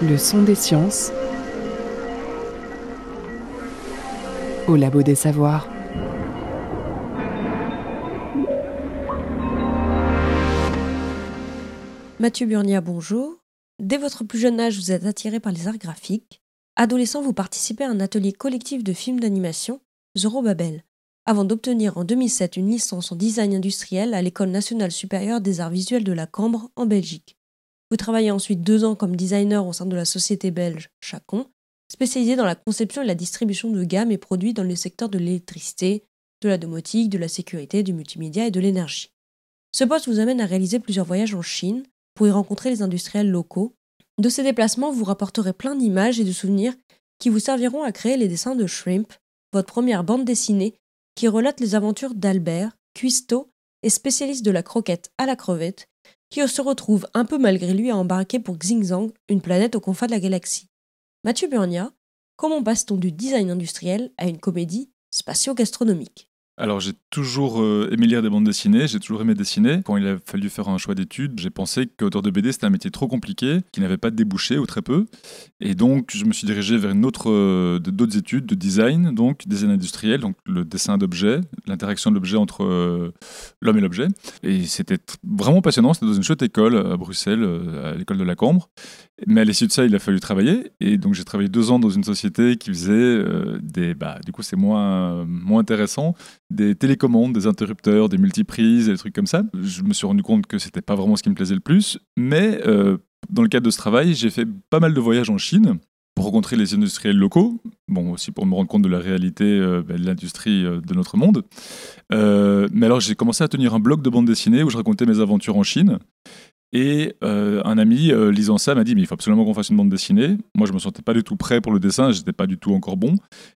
Le son des sciences au labo des savoirs. Mathieu Burnia, bonjour. Dès votre plus jeune âge, vous êtes attiré par les arts graphiques. Adolescent, vous participez à un atelier collectif de films d'animation, Zorobabel, avant d'obtenir en 2007 une licence en design industriel à l'École nationale supérieure des arts visuels de la Cambre, en Belgique. Vous travaillez ensuite deux ans comme designer au sein de la société belge Chacon, spécialisée dans la conception et la distribution de gammes et produits dans le secteur de l'électricité, de la domotique, de la sécurité, du multimédia et de l'énergie. Ce poste vous amène à réaliser plusieurs voyages en Chine pour y rencontrer les industriels locaux. De ces déplacements, vous rapporterez plein d'images et de souvenirs qui vous serviront à créer les dessins de Shrimp, votre première bande dessinée qui relate les aventures d'Albert, cuistot et spécialiste de la croquette à la crevette, qui se retrouve un peu malgré lui à embarquer pour Xingzang, une planète au confins de la galaxie. Mathieu Burnia, comment passe-t-on du design industriel à une comédie spatio-gastronomique? Alors j'ai toujours euh, aimé lire des bandes dessinées, j'ai toujours aimé dessiner. Quand il a fallu faire un choix d'études, j'ai pensé qu'auteur de BD c'était un métier trop compliqué, qui n'avait pas de débouché ou très peu. Et donc je me suis dirigé vers une autre, euh, d'autres études de design, donc design industriel, donc le dessin d'objets, l'interaction de l'objet entre euh, l'homme et l'objet. Et c'était vraiment passionnant, c'était dans une chouette école à Bruxelles, à l'école de la Cambre. Mais à l'issue de ça, il a fallu travailler. Et donc, j'ai travaillé deux ans dans une société qui faisait euh, des. Bah, du coup, c'est moins, moins intéressant. Des télécommandes, des interrupteurs, des multiprises, des trucs comme ça. Je me suis rendu compte que c'était pas vraiment ce qui me plaisait le plus. Mais euh, dans le cadre de ce travail, j'ai fait pas mal de voyages en Chine pour rencontrer les industriels locaux, bon aussi pour me rendre compte de la réalité euh, bah, de l'industrie de notre monde. mais alors j'ai commencé à tenir un blog de bande dessinée où je racontais mes aventures en Chine. Et euh, un ami, euh, lisant ça, m'a dit Mais il faut absolument qu'on fasse une bande dessinée. Moi, je me sentais pas du tout prêt pour le dessin, j'étais pas du tout encore bon.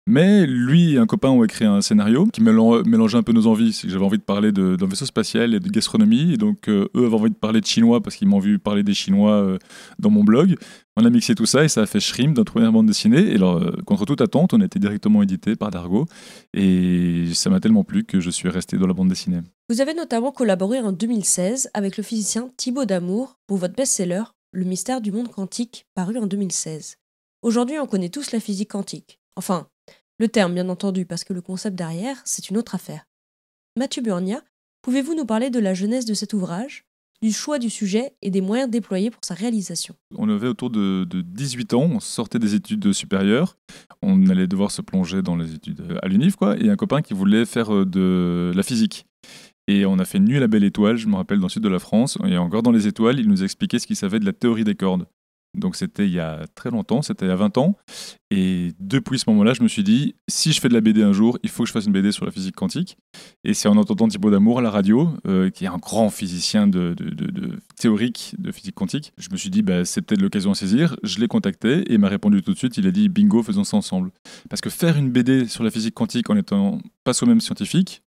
Mais lui et un copain ont écrit un scénario qui mélangeait un peu nos envies. J'avais envie de parler d'un vaisseau spatial et de gastronomie. Et donc, euh, eux avaient envie de parler de chinois parce qu'ils m'ont vu parler des chinois dans mon blog. On a mixé tout ça et ça a fait Shrimp notre première bande dessinée. Et alors, contre toute attente, on a été directement édité par Dargo. Et ça m'a tellement plu que je suis resté dans la bande dessinée. Vous avez notamment collaboré en 2016 avec le physicien Thibaut Damour pour votre best-seller Le mystère du monde quantique, paru en 2016. Aujourd'hui, on connaît tous la physique quantique. Enfin, le terme, bien entendu, parce que le concept derrière, c'est une autre affaire. Mathieu Burnia, pouvez-vous nous parler de la jeunesse de cet ouvrage, du choix du sujet et des moyens déployés pour sa réalisation? On avait autour de, 18 ans, on sortait des études supérieures, on allait devoir se plonger dans les études à l'UNIF, quoi, et un copain qui voulait faire euh, de la physique. Et on a fait Nuit la belle étoile, je me rappelle, dans le sud de la France. Et encore dans les étoiles, il nous expliquait ce qu'il savait de la théorie des cordes. Donc c'était il y a très longtemps, c'était il y a 20 ans. Et depuis ce moment-là, je me suis dit, si je fais de la BD un jour, il faut que je fasse une BD sur la physique quantique. Et c'est en entendant Thibaut Damour à la radio, euh, qui est un grand physicien de, théorique de physique quantique, je me suis dit, bah, c'est peut-être l'occasion à saisir. Je l'ai contacté et il m'a répondu tout de suite. Il a dit, bingo, faisons ça ensemble. Parce que faire une BD sur la physique quantique en étant pas soi-même scientifique,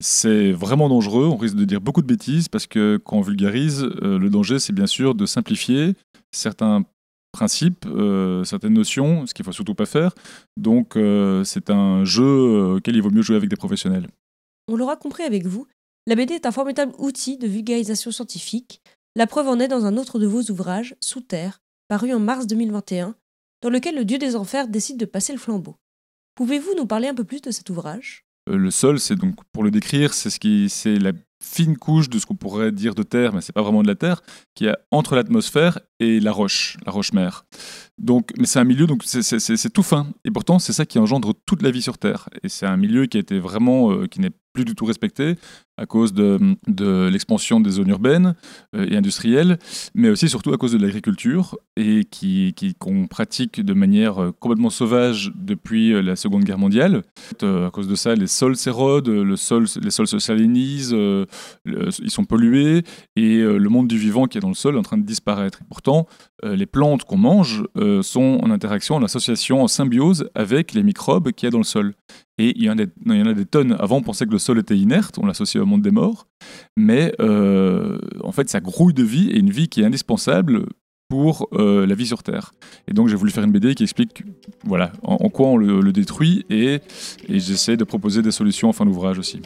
c'est vraiment dangereux, on risque de dire beaucoup de bêtises parce que quand on vulgarise, euh, le danger c'est bien sûr de simplifier certains principes, euh, certaines notions, ce qu'il faut surtout pas faire. Donc euh, c'est un jeu auquel il vaut mieux jouer avec des professionnels. On l'aura compris avec vous, la BD est un formidable outil de vulgarisation scientifique. La preuve en est dans un autre de vos ouvrages, Sous Terre, paru en mars 2021, dans lequel le dieu des enfers décide de passer le flambeau. Pouvez-vous nous parler un peu plus de cet ouvrage? Euh, le sol, c'est donc pour le décrire, c'est ce qui, c'est la fine couche de ce qu'on pourrait dire de terre, mais c'est pas vraiment de la terre, qui est entre l'atmosphère et la roche, la roche-mère. Donc, mais c'est un milieu, donc c'est tout fin. Et pourtant, c'est ça qui engendre toute la vie sur Terre. Et c'est un milieu qui a été vraiment, euh, qui n'est plus du tout respecté à cause de, de l'expansion des zones urbaines euh, et industrielles, mais aussi surtout à cause de l'agriculture et qui qu'on pratique de manière euh, complètement sauvage depuis euh, la Seconde Guerre mondiale. à cause de ça, les sols s'érodent, le sol, les sols se salinisent, ils sont pollués et le monde du vivant qui est dans le sol est en train de disparaître. pourtant, les plantes qu'on mange sont en interaction, en association, en symbiose avec les microbes qu'il y a dans le sol. Et il y, en a, des tonnes. Avant, on pensait que le sol était inerte, on l'associait au monde des morts. Mais euh, en fait, ça grouille de vie et une vie qui est indispensable pour euh, la vie sur Terre. Et donc j'ai voulu faire une BD qui explique voilà, en, quoi on le, détruit et j'essaie de proposer des solutions en fin d'ouvrage aussi.